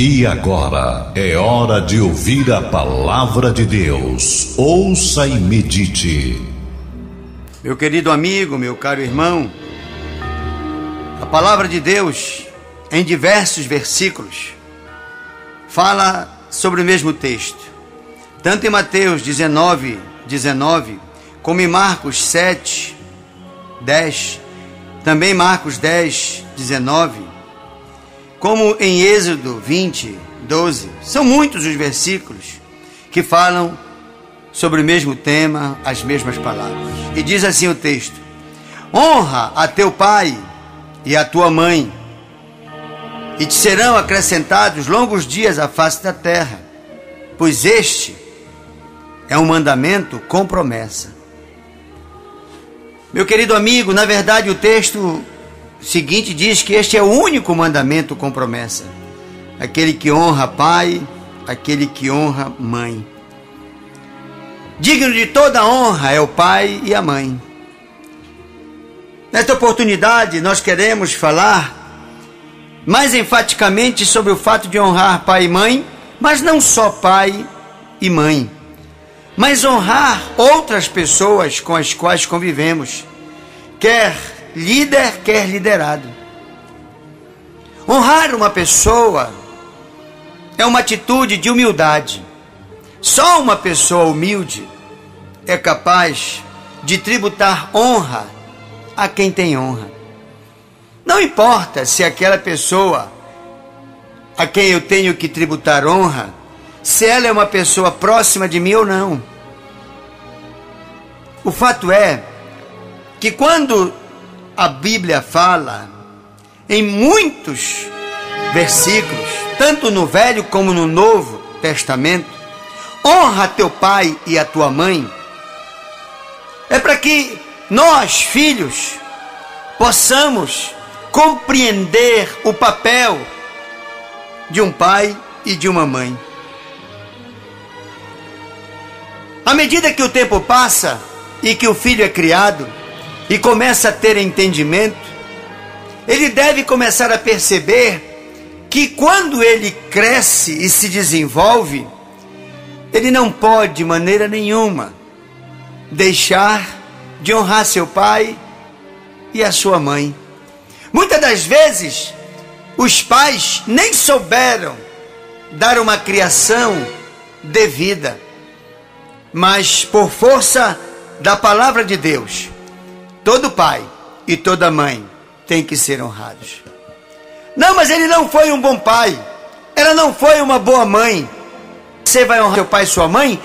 E agora é hora de ouvir a palavra de Deus. Ouça e medite. Meu querido amigo, meu caro irmão, a palavra de Deus, em diversos versículos, fala sobre o mesmo texto. Tanto em Mateus 19, 19, como em Marcos 7, 10, também Marcos 10, 19 como em Êxodo 20, 12. São muitos os versículos que falam sobre o mesmo tema, as mesmas palavras. E diz assim o texto: Honra a teu pai e a tua mãe, e te serão acrescentados longos dias à face da terra, pois este é um mandamento com promessa. Meu querido amigo, na verdade o texto seguinte diz que este é o único mandamento com promessa: aquele que honra pai, aquele que honra mãe. Digno de toda honra é o pai e a mãe. Nesta oportunidade, nós queremos falar mais enfaticamente sobre o fato de honrar pai e mãe, mas não só pai e mãe, mas honrar outras pessoas com as quais convivemos, quer líder quer liderado. Honrar uma pessoa é uma atitude de humildade. Só uma pessoa humilde é capaz de tributar honra a quem tem honra. Não importa se aquela pessoa a quem eu tenho que tributar honra, se ela é uma pessoa próxima de mim ou não. O fato é que quando a Bíblia fala em muitos versículos, tanto no Velho como no Novo Testamento, honra teu pai e a tua mãe, é para que nós, filhos, possamos compreender o papel de um pai e de uma mãe. À medida que o tempo passa e que o filho é criado, e começa a ter entendimento, ele deve começar a perceber que quando ele cresce e se desenvolve, ele não pode de maneira nenhuma deixar de honrar seu pai e a sua mãe. Muitas das vezes, os pais nem souberam dar uma criação devida, mas por força da palavra de Deus, Todo pai e toda mãe tem que ser honrados. Não, mas ele não foi um bom pai. Ela não foi uma boa mãe. Você vai honrar seu pai e sua mãe?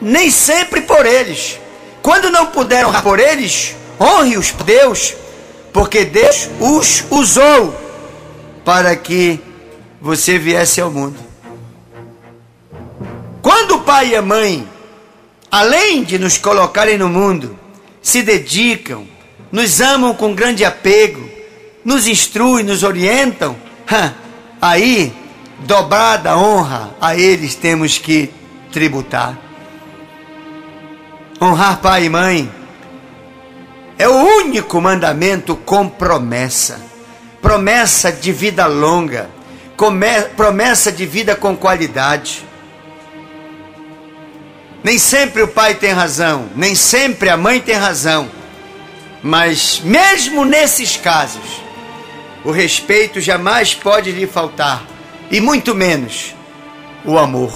Nem sempre por eles. Quando não puder honrar por eles, honre-os por Deus, porque Deus os usou para que você viesse ao mundo. Quando o pai e a mãe, além de nos colocarem no mundo, se dedicam, nos amam com grande apego, nos instruem, nos orientam, aí, dobrada honra a eles temos que tributar. Honrar pai e mãe é o único mandamento com promessa promessa de vida longa, promessa de vida com qualidade. Nem sempre o pai tem razão, nem sempre a mãe tem razão. Mas mesmo nesses casos, o respeito jamais pode lhe faltar, e muito menos o amor.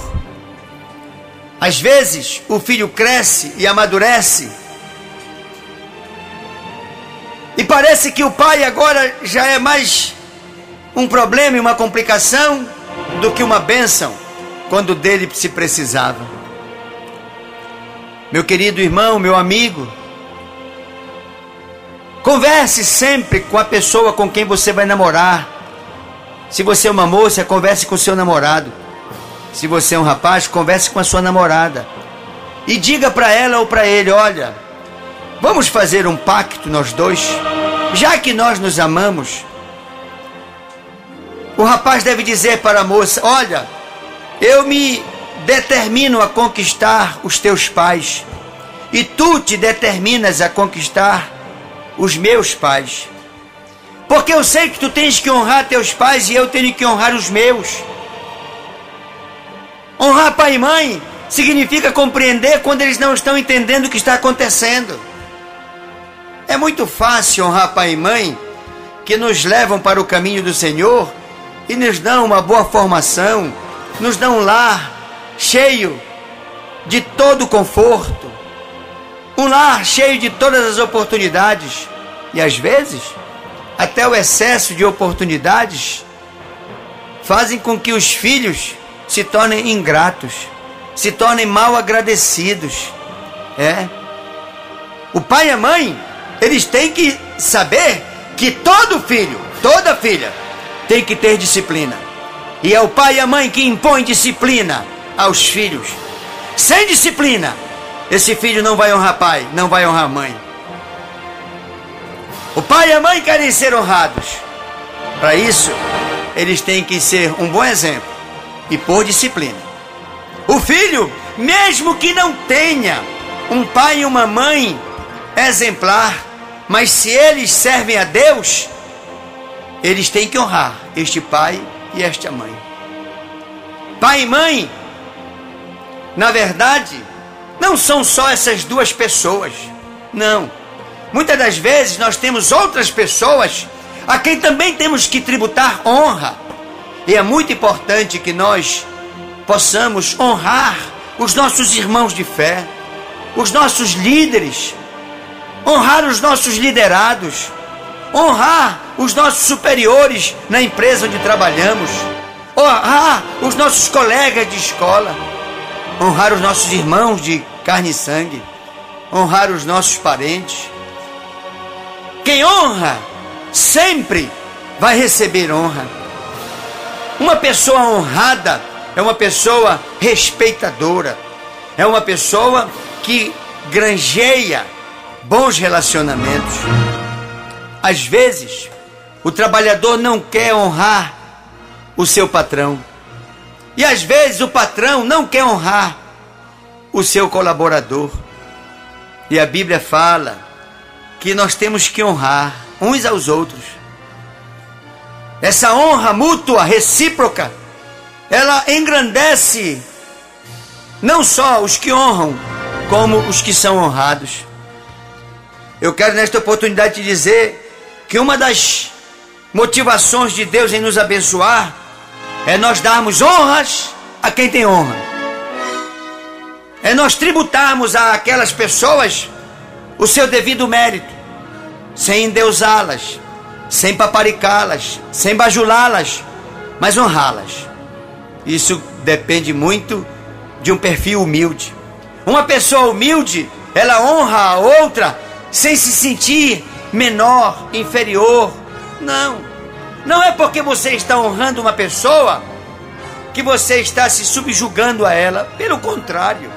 Às vezes, o filho cresce e amadurece, e parece que o pai agora já é mais um problema e uma complicação do que uma bênção quando dele se precisava. Meu querido irmão, meu amigo, converse sempre com a pessoa com quem você vai namorar. Se você é uma moça, converse com seu namorado. Se você é um rapaz, converse com a sua namorada. E diga para ela ou para ele: olha, vamos fazer um pacto nós dois, já que nós nos amamos. O rapaz deve dizer para a moça: olha, eu me determino a conquistar os teus pais, e tu te determinas a conquistar os meus pais. Porque eu sei que tu tens que honrar teus pais e eu tenho que honrar os meus. Honrar pai e mãe significa compreender quando eles não estão entendendo o que está acontecendo. É muito fácil honrar pai e mãe que nos levam para o caminho do Senhor e nos dão uma boa formação, nos dão um lar cheio de todo conforto, um lar cheio de todas as oportunidades e às vezes até o excesso de oportunidades fazem com que os filhos se tornem ingratos, se tornem mal agradecidos. É. O pai e a mãe, eles têm que saber que todo filho, toda filha, tem que ter disciplina. E é o pai e a mãe que impõem disciplina aos filhos. Sem disciplina, esse filho não vai honrar pai, não vai honrar mãe. O pai e a mãe querem ser honrados. Para isso, eles têm que ser um bom exemplo e por disciplina. O filho, mesmo que não tenha um pai e uma mãe exemplar, mas se eles servem a Deus, eles têm que honrar este pai e esta mãe. Pai e mãe, na verdade, não são só essas duas pessoas. Não. Muitas das vezes nós temos outras pessoas a quem também temos que tributar honra. E é muito importante que nós possamos honrar os nossos irmãos de fé, os nossos líderes, honrar os nossos liderados, honrar os nossos superiores na empresa onde trabalhamos, honrar os nossos colegas de escola, honrar os nossos irmãos de carne e sangue, honrar os nossos parentes. Quem honra sempre vai receber honra. Uma pessoa honrada é uma pessoa respeitadora, é uma pessoa que granjeia bons relacionamentos. Às vezes, o trabalhador não quer honrar o seu patrão. E às vezes o patrão não quer honrar o seu colaborador. E a Bíblia fala que nós temos que honrar uns aos outros. Essa honra mútua, recíproca, ela engrandece não só os que honram, como os que são honrados. Eu quero nesta oportunidade te dizer que uma das motivações de Deus em nos abençoar é nós darmos honras a quem tem honra. É nós tributarmos a aquelas pessoas o seu devido mérito, sem endeusá-las, sem paparicá-las, sem bajulá-las, mas honrá-las. Isso depende muito de um perfil humilde. Uma pessoa humilde, ela honra a outra sem se sentir menor, inferior. Não. Não é porque você está honrando uma pessoa que você está se subjugando a ela. Pelo contrário.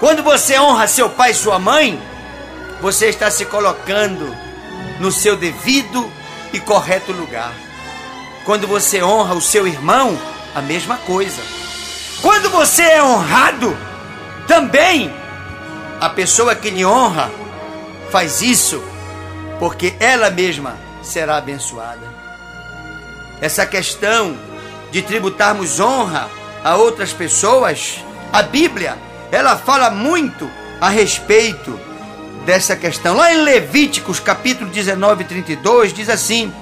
Quando você honra seu pai e sua mãe, você está se colocando no seu devido e correto lugar. Quando você honra o seu irmão, a mesma coisa. Quando você é honrado, também a pessoa que lhe honra faz isso porque ela mesma será abençoada. Essa questão de tributarmos honra a outras pessoas, a Bíblia, ela fala muito a respeito dessa questão. Lá em Levíticos, capítulo 19, 32, diz assim: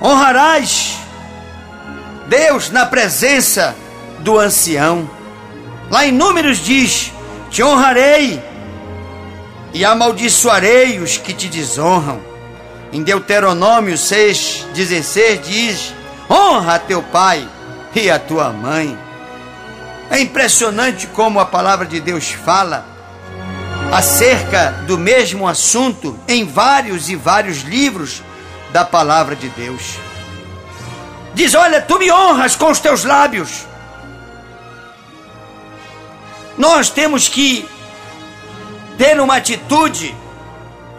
Honrarás Deus na presença do ancião. Lá em Números diz: Te honrarei e amaldiçoarei os que te desonram. Em Deuteronômio 6, 16 diz: Honra a teu pai e a tua mãe. É impressionante como a palavra de Deus fala acerca do mesmo assunto em vários e vários livros da palavra de Deus. Diz: Olha, tu me honras com os teus lábios. Nós temos que ter uma atitude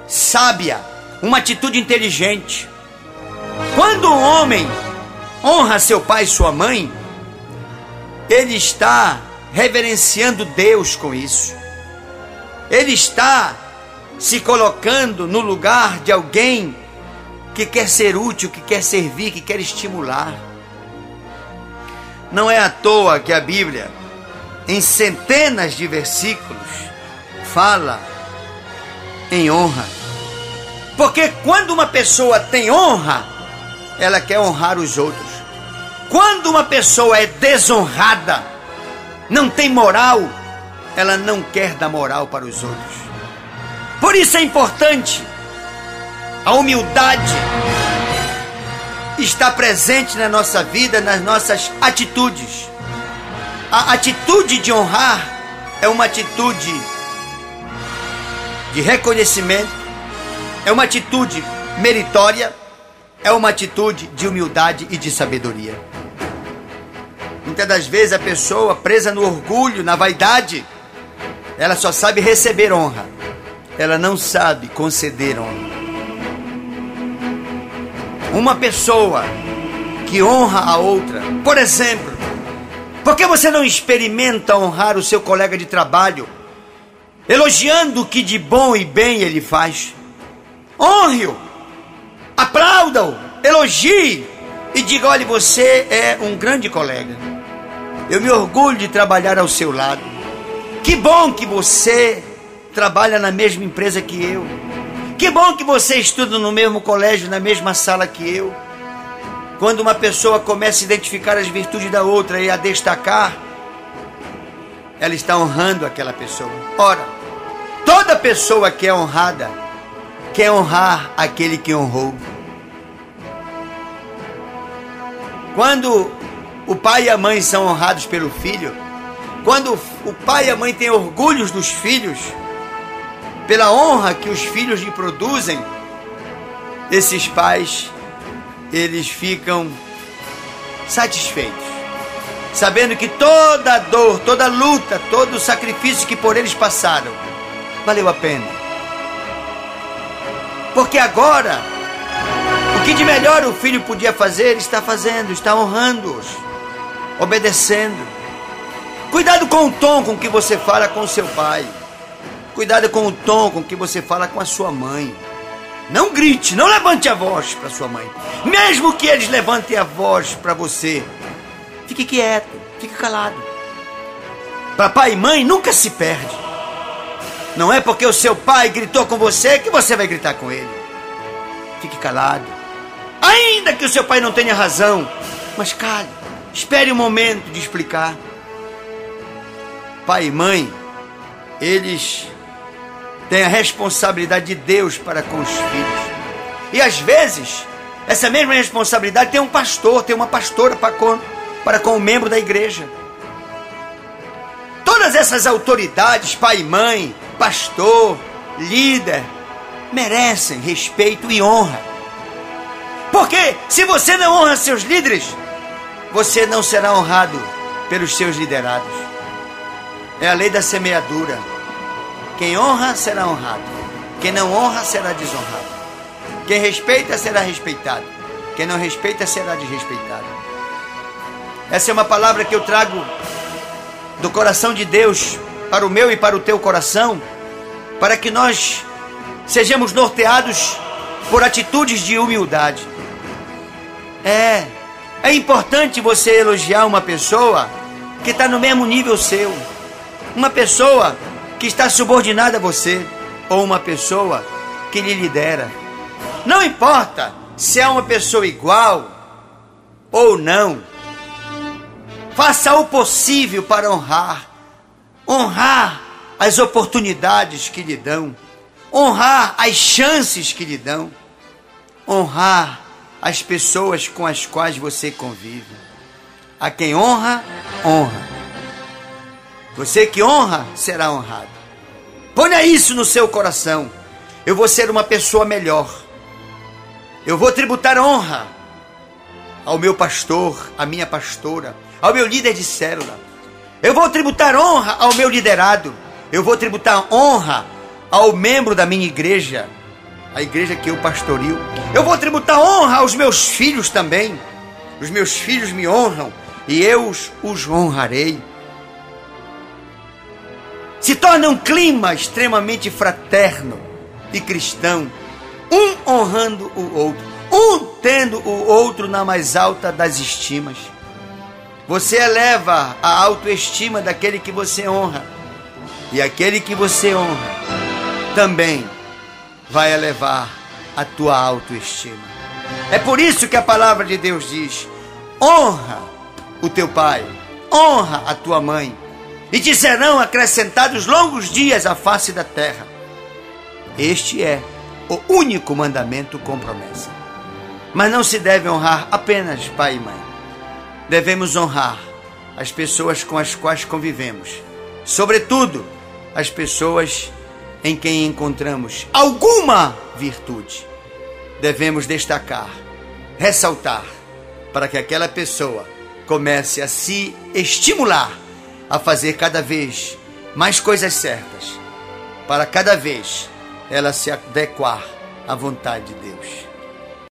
sábia, uma atitude inteligente. Quando um homem honra seu pai e sua mãe, ele está reverenciando Deus com isso. Ele está se colocando no lugar de alguém que quer ser útil, que quer servir, que quer estimular. Não é à toa que a Bíblia, em centenas de versículos, fala em honra. Porque quando uma pessoa tem honra, ela quer honrar os outros. Quando uma pessoa é desonrada, não tem moral, ela não quer dar moral para os outros. Por isso é importante a humildade está presente na nossa vida, nas nossas atitudes. A atitude de honrar é uma atitude de reconhecimento, é uma atitude meritória, é uma atitude de humildade e de sabedoria. Muitas das vezes a pessoa presa no orgulho, na vaidade, ela só sabe receber honra, ela não sabe conceder honra. Uma pessoa que honra a outra, por exemplo, por que você não experimenta honrar o seu colega de trabalho, elogiando o que de bom e bem ele faz? Honre-o, aplauda-o, elogie e diga: olhe, você é um grande colega. Eu me orgulho de trabalhar ao seu lado. Que bom que você trabalha na mesma empresa que eu. Que bom que você estuda no mesmo colégio, na mesma sala que eu. Quando uma pessoa começa a identificar as virtudes da outra e a destacar, ela está honrando aquela pessoa. Ora, toda pessoa que é honrada quer honrar aquele que honrou. Quando o pai e a mãe são honrados pelo filho, quando o pai e a mãe têm orgulhos dos filhos, pela honra que os filhos lhe produzem, esses pais eles ficam satisfeitos, sabendo que toda dor, toda luta, todo o sacrifício que por eles passaram valeu a pena. Porque agora, o que de melhor o filho podia fazer, está fazendo, está honrando-os, obedecendo. Cuidado com o tom com que você fala com seu pai. Cuidado com o tom com que você fala com a sua mãe. Não grite, não levante a voz para sua mãe. Mesmo que eles levantem a voz para você, fique quieto, fique calado. Papai e mãe nunca se perde. Não é porque o seu pai gritou com você que você vai gritar com ele. Fique calado. Ainda que o seu pai não tenha razão, mas cale. Espere um momento de explicar. Pai e mãe, eles tem a responsabilidade de Deus para com os filhos. E às vezes, essa mesma responsabilidade tem um pastor, tem uma pastora para com, para com o membro da igreja. Todas essas autoridades, pai e mãe, pastor, líder, merecem respeito e honra. Porque se você não honra seus líderes, você não será honrado pelos seus liderados. É a lei da semeadura. Quem honra será honrado. Quem não honra será desonrado. Quem respeita será respeitado. Quem não respeita será desrespeitado. Essa é uma palavra que eu trago do coração de Deus para o meu e para o teu coração, para que nós sejamos norteados por atitudes de humildade. É, é importante você elogiar uma pessoa que está no mesmo nível seu. Uma pessoa que está subordinada a você ou uma pessoa que lhe lidera. Não importa se é uma pessoa igual ou não. Faça o possível para honrar. Honrar as oportunidades que lhe dão. Honrar as chances que lhe dão. Honrar as pessoas com as quais você convive. A quem honra, honra. Você que honra, será honrado. Ponha isso no seu coração. Eu vou ser uma pessoa melhor. Eu vou tributar honra ao meu pastor, à minha pastora, ao meu líder de célula. Eu vou tributar honra ao meu liderado. Eu vou tributar honra ao membro da minha igreja, a igreja que eu pastorio. Eu vou tributar honra aos meus filhos também. Os meus filhos me honram e eu os honrarei se torna um clima extremamente fraterno e cristão, um honrando o outro, um tendo o outro na mais alta das estimas. Você eleva a autoestima daquele que você honra. E aquele que você honra também vai elevar a tua autoestima. É por isso que a palavra de Deus diz: honra o teu pai, honra a tua mãe, e te serão acrescentados longos dias à face da terra. Este é o único mandamento com promessa. Mas não se deve honrar apenas pai e mãe. Devemos honrar as pessoas com as quais convivemos, sobretudo as pessoas em quem encontramos alguma virtude. Devemos destacar, ressaltar, para que aquela pessoa comece a se estimular a fazer cada vez mais coisas certas, para cada vez ela se adequar à vontade de Deus.